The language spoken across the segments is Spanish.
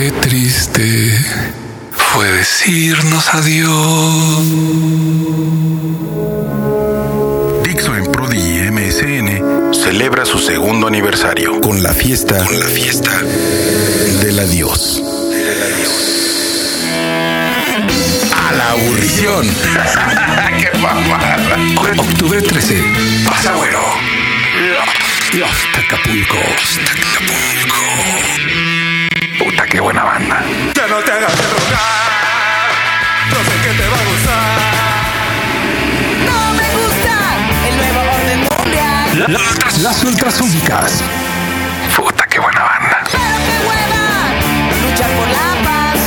Qué triste fue decirnos adiós. Dixo en Prodigy MSN celebra su segundo aniversario con la fiesta, con la fiesta del adiós. A la aburrición. ¡Qué mamada! Octubre 13. Pasa bueno. Y hasta Acapulco. Qué buena banda. Ya no te hagas de rogar. No sé qué te va a gustar. No me gusta el nuevo orden mundial. Las, las ultrasónicas. Puta, qué buena banda. Pero qué hueva luchar por la paz.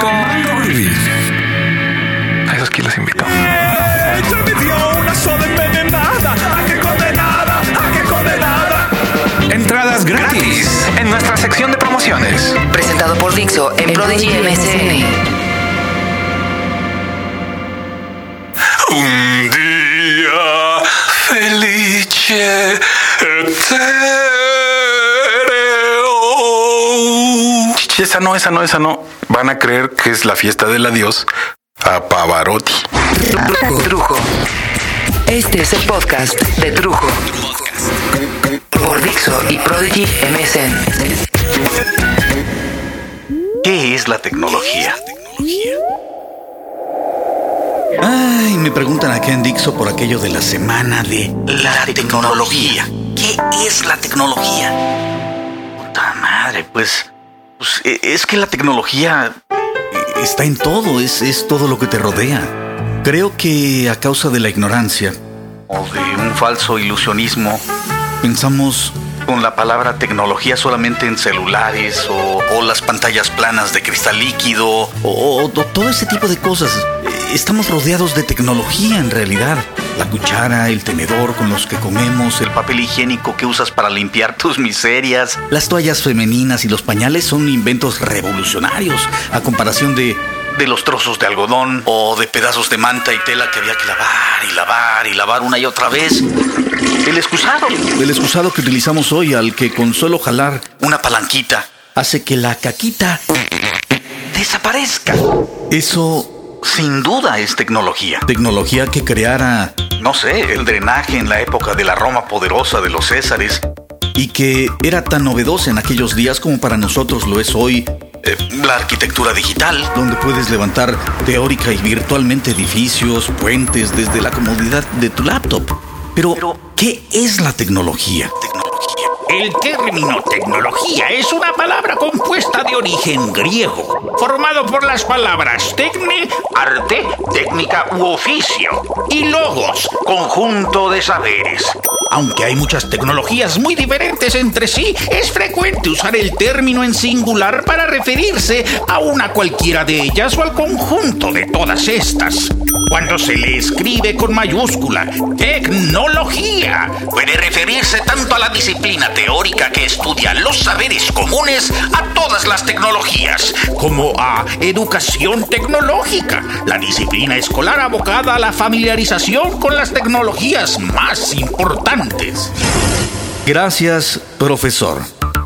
Comando Release. A esos que los Entradas gratis en nuestra sección de promociones. Presentado por Dixo en Prodigy MSN. Un día felice etereo. Esa no, esa no, esa no. Van a creer que es la fiesta del adiós a Pavarotti. Trujo. Este es el podcast de Trujo. Por Dixo y Prodigy MSN. ¿Qué es la tecnología? Ay, me preguntan acá en Dixo por aquello de la semana de la tecnología. ¿Qué es la tecnología? Puta madre, pues, pues, e- es que la tecnología eh, está en todo, es, es todo lo que te rodea. Creo que a causa de la ignorancia o de un falso ilusionismo, pensamos con la palabra tecnología solamente en celulares o, las pantallas planas de cristal líquido o, o- todo ese tipo de cosas. Estamos rodeados de tecnología en realidad. La cuchara, el tenedor con los que comemos, el papel higiénico que usas para limpiar tus miserias, las toallas femeninas y los pañales son inventos revolucionarios a comparación de de los trozos de algodón o de pedazos de manta y tela que había que lavar y lavar y lavar una y otra vez. El excusado. El excusado que utilizamos hoy al que con solo jalar una palanquita hace que la caquita desaparezca. Eso sin duda es tecnología. Tecnología que creara, no sé, el drenaje en la época de la Roma poderosa de los Césares y que era tan novedosa en aquellos días como para nosotros lo es hoy. Eh, la arquitectura digital, donde puedes levantar teórica y virtualmente edificios, puentes desde la comodidad de tu laptop. Pero, ¿qué es la tecnología? El término tecnología es una palabra compuesta de origen griego, formado por las palabras tecne, arte, técnica u oficio, y logos, conjunto de saberes. Aunque hay muchas tecnologías muy diferentes entre sí, es frecuente usar el término en singular para referirse a una cualquiera de ellas o al conjunto de todas estas. Cuando se le escribe con mayúscula tecnología, puede referirse tanto a la disciplina teórica que estudia los saberes comunes a todas las tecnologías, como a educación tecnológica, la disciplina escolar abocada a la familiarización con las tecnologías más importantes. Gracias, profesor.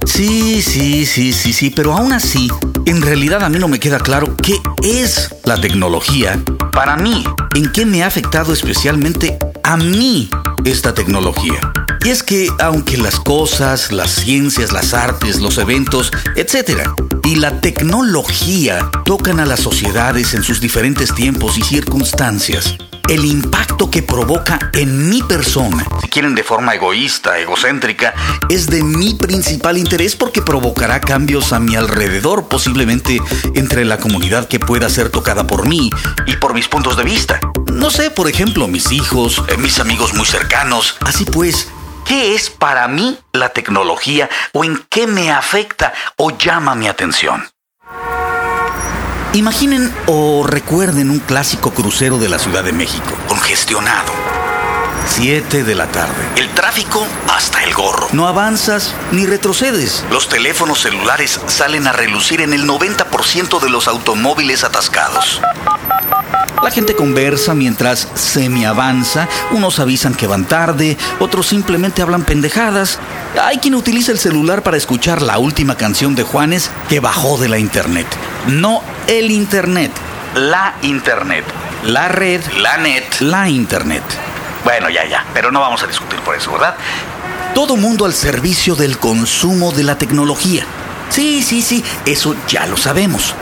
Sí, sí, sí, sí, sí, pero aún así, en realidad a mí no me queda claro qué es la tecnología. Para mí, en qué me ha afectado especialmente a mí esta tecnología. Y es que aunque las cosas, las ciencias, las artes, los eventos, etcétera, y la tecnología tocan a las sociedades en sus diferentes tiempos y circunstancias, el impacto que provoca en mi persona, si quieren de forma egoísta, egocéntrica, es de mi principal interés porque provocará cambios a mi alrededor, posiblemente entre la comunidad que pueda ser tocada por mí y por mis puntos de vista. No sé, por ejemplo, mis hijos, eh, mis amigos muy cercanos. Así pues, ¿qué es para mí la tecnología o en qué me afecta o llama mi atención? Imaginen o recuerden un clásico crucero de la Ciudad de México, congestionado. 7 de la tarde. El tráfico hasta el gorro. No avanzas ni retrocedes. Los teléfonos celulares salen a relucir en el 90% de los automóviles atascados. La gente conversa mientras semi avanza, unos avisan que van tarde, otros simplemente hablan pendejadas. Hay quien utiliza el celular para escuchar la última canción de Juanes que bajó de la internet. No el internet, la internet. La red, la net, la internet. Bueno, ya, ya, pero no vamos a discutir por eso, ¿verdad? Todo mundo al servicio del consumo de la tecnología. Sí, sí, sí, eso ya lo sabemos.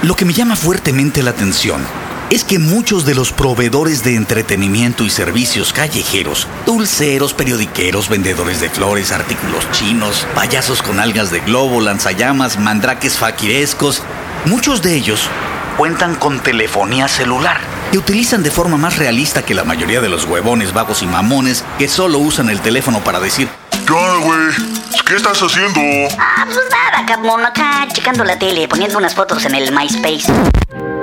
Lo que me llama fuertemente la atención es que muchos de los proveedores de entretenimiento y servicios callejeros, dulceros, periodiqueros, vendedores de flores, artículos chinos, payasos con algas de globo, lanzallamas, mandraques faquirescos, muchos de ellos cuentan con telefonía celular y utilizan de forma más realista que la mayoría de los huevones vagos y mamones que solo usan el teléfono para decir ¿Qué onda, güey? ¿Qué estás haciendo? Ah, pues nada, cabrón, acá checando la tele, poniendo unas fotos en el MySpace.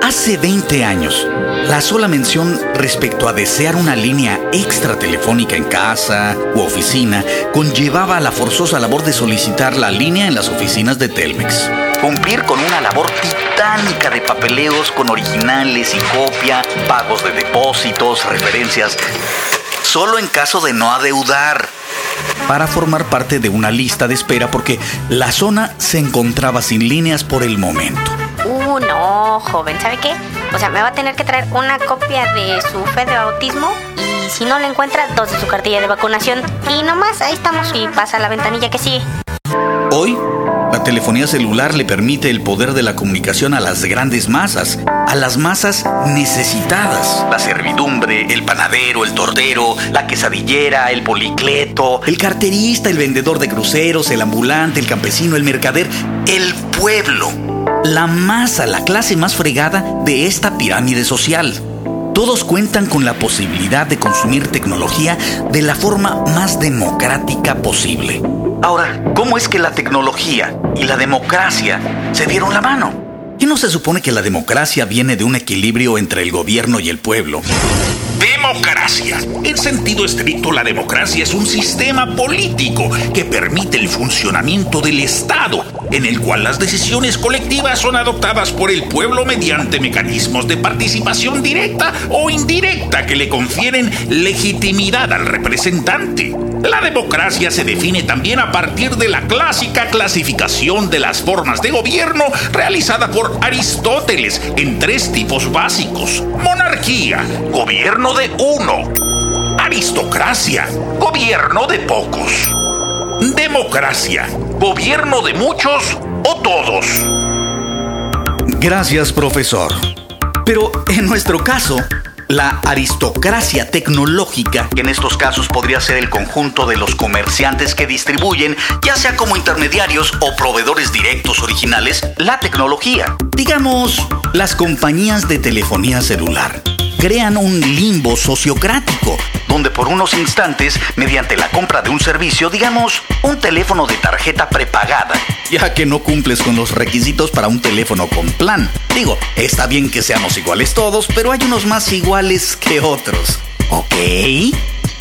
Hace 20 años, la sola mención respecto a desear una línea extra telefónica en casa u oficina conllevaba la forzosa labor de solicitar la línea en las oficinas de Telmex. Cumplir con una labor titánica de papeleos con originales y copia, pagos de depósitos, referencias, solo en caso de no adeudar para formar parte de una lista de espera porque la zona se encontraba sin líneas por el momento. Joven, ¿sabe qué? O sea, me va a tener que traer una copia de su fe de bautismo y si no la encuentra, dos de su cartilla de vacunación. Y nomás, ahí estamos y pasa la ventanilla que sigue. Hoy, la telefonía celular le permite el poder de la comunicación a las grandes masas, a las masas necesitadas. La servidumbre, el panadero, el tordero, la quesadillera, el policleto, el carterista, el vendedor de cruceros, el ambulante, el campesino, el mercader, el pueblo. La masa, la clase más fregada de esta pirámide social. Todos cuentan con la posibilidad de consumir tecnología de la forma más democrática posible. Ahora, ¿cómo es que la tecnología y la democracia se dieron la mano? ¿Y no se supone que la democracia viene de un equilibrio entre el gobierno y el pueblo? Democracia. En sentido estricto, la democracia es un sistema político que permite el funcionamiento del Estado, en el cual las decisiones colectivas son adoptadas por el pueblo mediante mecanismos de participación directa o indirecta que le confieren legitimidad al representante. La democracia se define también a partir de la clásica clasificación de las formas de gobierno realizada por Aristóteles en tres tipos básicos. Monarquía, gobierno de uno. Aristocracia, gobierno de pocos. Democracia, gobierno de muchos o todos. Gracias, profesor. Pero en nuestro caso, la aristocracia tecnológica, que en estos casos podría ser el conjunto de los comerciantes que distribuyen, ya sea como intermediarios o proveedores directos originales, la tecnología. Digamos, las compañías de telefonía celular crean un limbo sociocrático, donde por unos instantes, mediante la compra de un servicio, digamos, un teléfono de tarjeta prepagada, ya que no cumples con los requisitos para un teléfono con plan. Digo, está bien que seamos iguales todos, pero hay unos más iguales que otros. ¿Ok?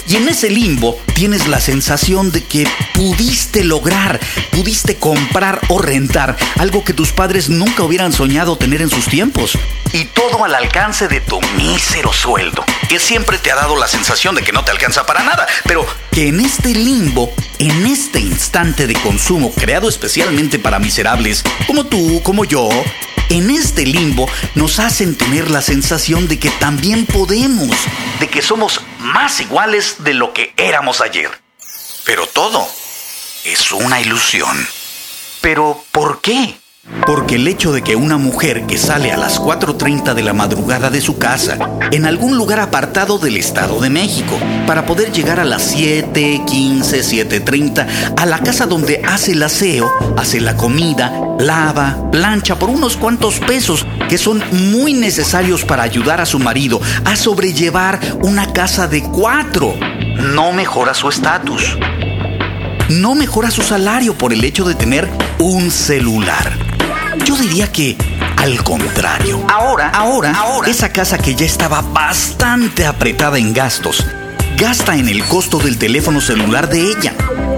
Y en ese limbo tienes la sensación de que pudiste lograr, pudiste comprar o rentar algo que tus padres nunca hubieran soñado tener en sus tiempos. Y todo al alcance de tu mísero sueldo, que siempre te ha dado la sensación de que no te alcanza para nada, pero que en este limbo, en este instante de consumo creado especialmente para miserables como tú, como yo, en este limbo nos hacen tener la sensación de que también podemos, de que somos más iguales de lo que éramos ayer. Pero todo es una ilusión. ¿Pero por qué? Porque el hecho de que una mujer que sale a las 4.30 de la madrugada de su casa, en algún lugar apartado del Estado de México, para poder llegar a las 7, 15, 7.30 a la casa donde hace el aseo, hace la comida, lava, plancha por unos cuantos pesos que son muy necesarios para ayudar a su marido a sobrellevar una casa de cuatro, no mejora su estatus. No mejora su salario por el hecho de tener un celular. Yo diría que al contrario. Ahora, ahora, ahora, esa casa que ya estaba bastante apretada en gastos, gasta en el costo del teléfono celular de ella.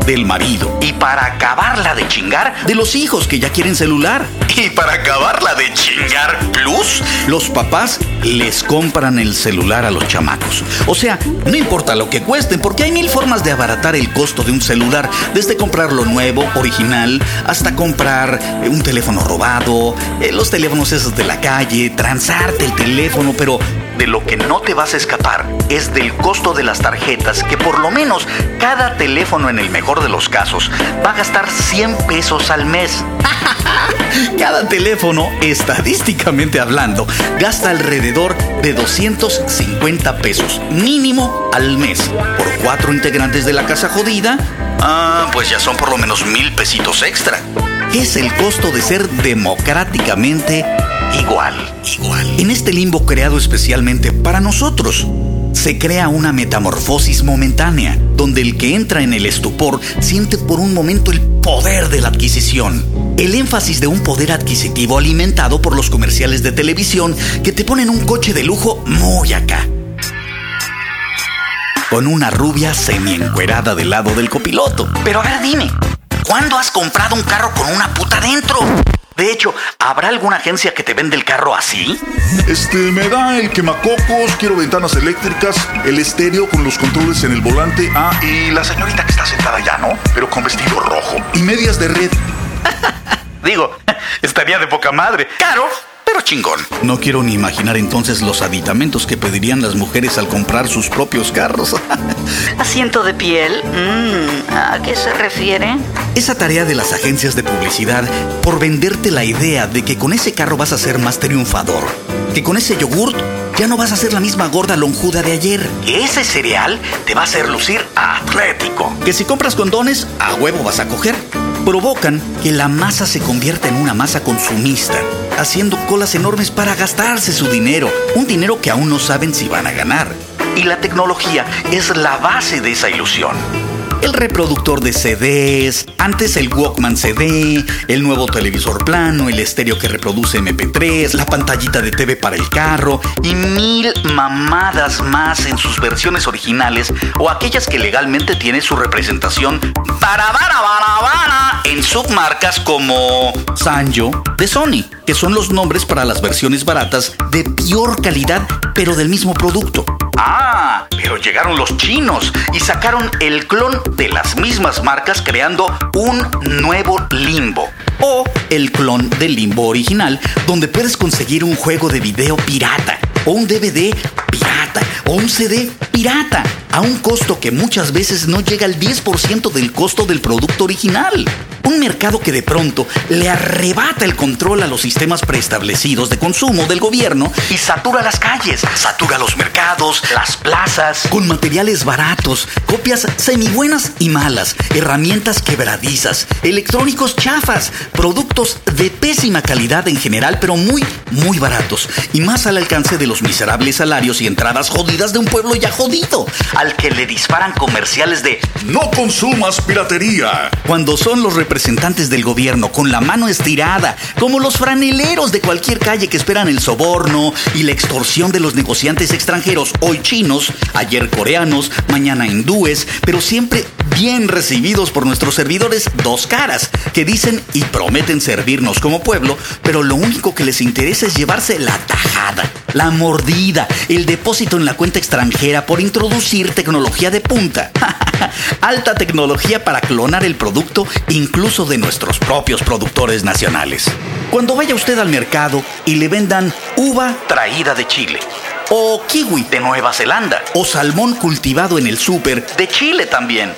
Del marido. Y para acabarla de chingar, de los hijos que ya quieren celular. Y para acabarla de chingar plus, los papás les compran el celular a los chamacos. O sea, no importa lo que cuesten, porque hay mil formas de abaratar el costo de un celular, desde comprarlo nuevo, original, hasta comprar eh, un teléfono robado, eh, los teléfonos esos de la calle, transarte el teléfono, pero de lo que no te vas a escapar es del costo de las tarjetas, que por lo menos cada teléfono en el mejor de los casos va a gastar 100 pesos al mes. Cada teléfono, estadísticamente hablando, gasta alrededor de 250 pesos mínimo al mes. Por cuatro integrantes de la casa jodida, ah, pues ya son por lo menos mil pesitos extra. Es el costo de ser democráticamente igual, igual. En este limbo creado especialmente para nosotros, se crea una metamorfosis momentánea, donde el que entra en el estupor siente por un momento el poder de la adquisición. El énfasis de un poder adquisitivo alimentado por los comerciales de televisión que te ponen un coche de lujo muy acá. Con una rubia semi-encuerada del lado del copiloto. Pero a ver, dime, ¿cuándo has comprado un carro con una puta dentro? De hecho, ¿habrá alguna agencia que te vende el carro así? Este, me da el quemacocos, quiero ventanas eléctricas, el estéreo con los controles en el volante. Ah, y la señorita que está sentada allá, ¿no? Pero con vestido rojo. Y medias de red. Digo, estaría de poca madre. Caro, pero chingón. No quiero ni imaginar entonces los aditamentos que pedirían las mujeres al comprar sus propios carros. Asiento de piel. Mm, ¿A qué se refiere? Esa tarea de las agencias de publicidad por venderte la idea de que con ese carro vas a ser más triunfador, que con ese yogurt ya no vas a ser la misma gorda lonjuda de ayer, que ese cereal te va a hacer lucir atlético, que si compras condones, a huevo vas a coger. Provocan que la masa se convierta en una masa consumista, haciendo colas enormes para gastarse su dinero, un dinero que aún no saben si van a ganar. Y la tecnología es la base de esa ilusión el reproductor de CDs, antes el Walkman CD, el nuevo televisor plano, el estéreo que reproduce MP3, la pantallita de TV para el carro y mil mamadas más en sus versiones originales o aquellas que legalmente tienen su representación para en submarcas como Sanyo de Sony, que son los nombres para las versiones baratas de peor calidad pero del mismo producto. Ah, pero llegaron los chinos y sacaron el clon de las mismas marcas creando un nuevo limbo. O el clon del limbo original, donde puedes conseguir un juego de video pirata, o un DVD pirata, o un CD pirata, a un costo que muchas veces no llega al 10% del costo del producto original. Un mercado que de pronto le arrebata el control a los sistemas preestablecidos de consumo del gobierno y satura las calles, satura los mercados, las plazas, con materiales baratos, copias semibuenas y malas, herramientas quebradizas, electrónicos chafas, productos de pésima calidad en general, pero muy, muy baratos. Y más al alcance de los miserables salarios y entradas jodidas de un pueblo ya jodido, al que le disparan comerciales de no consumas piratería. Cuando son los representantes del gobierno con la mano estirada, como los franeleros de cualquier calle que esperan el soborno y la extorsión de los negociantes extranjeros, hoy chinos, ayer coreanos, mañana hindúes, pero siempre bien recibidos por nuestros servidores dos caras, que dicen y prometen servirnos como pueblo, pero lo único que les interesa es llevarse la tajada, la mordida, el depósito en la cuenta extranjera por introducir tecnología de punta. Alta tecnología para clonar el producto incluso de nuestros propios productores nacionales. Cuando vaya usted al mercado y le vendan uva traída de Chile, o kiwi de Nueva Zelanda, o salmón cultivado en el súper de Chile también.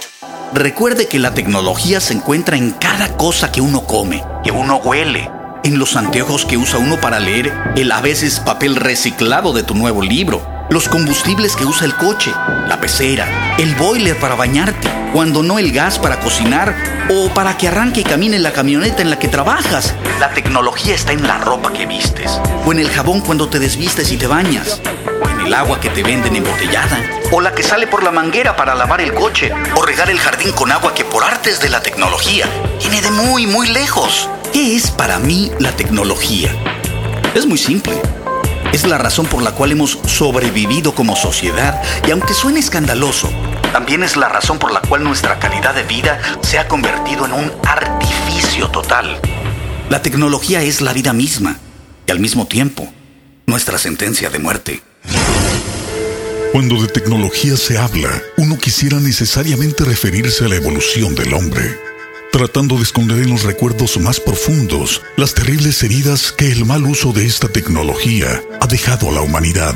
Recuerde que la tecnología se encuentra en cada cosa que uno come, que uno huele, en los anteojos que usa uno para leer el a veces papel reciclado de tu nuevo libro, los combustibles que usa el coche, la pecera, el boiler para bañarte, cuando no el gas para cocinar o para que arranque y camine la camioneta en la que trabajas. La tecnología está en la ropa que vistes, o en el jabón cuando te desvistes y te bañas, o en el agua que te venden embotellada, o la que sale por la manguera para lavar el coche, o regar el jardín con agua que por artes de la tecnología viene de muy, muy lejos. ¿Qué es para mí la tecnología? Es muy simple. Es la razón por la cual hemos sobrevivido como sociedad y aunque suene escandaloso, también es la razón por la cual nuestra calidad de vida se ha convertido en un artificio total. La tecnología es la vida misma y al mismo tiempo nuestra sentencia de muerte. Cuando de tecnología se habla, uno quisiera necesariamente referirse a la evolución del hombre, tratando de esconder en los recuerdos más profundos las terribles heridas que el mal uso de esta tecnología ha dejado a la humanidad.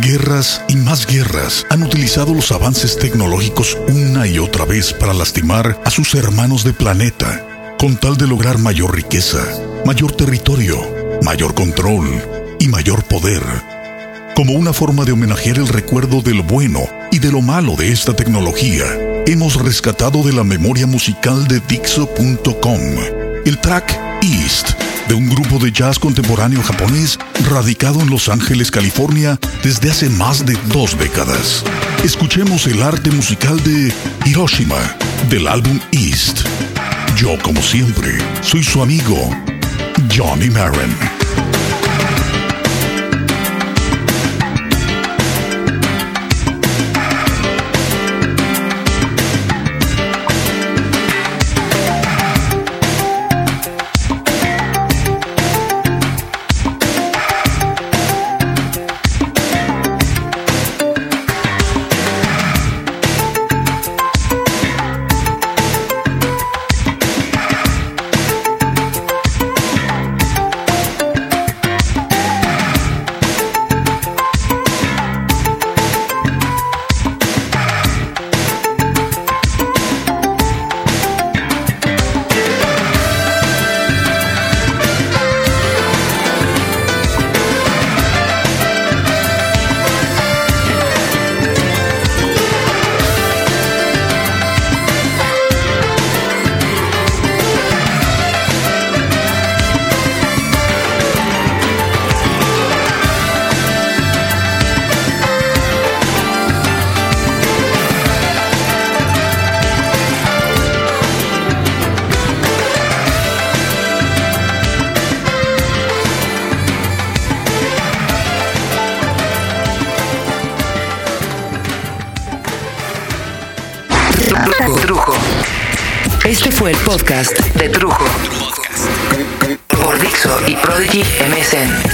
Guerras y más guerras han utilizado los avances tecnológicos una y otra vez para lastimar a sus hermanos de planeta, con tal de lograr mayor riqueza, mayor territorio, mayor control y mayor poder. Como una forma de homenajear el recuerdo de lo bueno y de lo malo de esta tecnología, hemos rescatado de la memoria musical de Dixo.com el track East de un grupo de jazz contemporáneo japonés radicado en Los Ángeles, California desde hace más de dos décadas. Escuchemos el arte musical de Hiroshima del álbum East. Yo, como siempre, soy su amigo, Johnny Marin. El podcast de Trujo. Por Dixo y Prodigy MSN.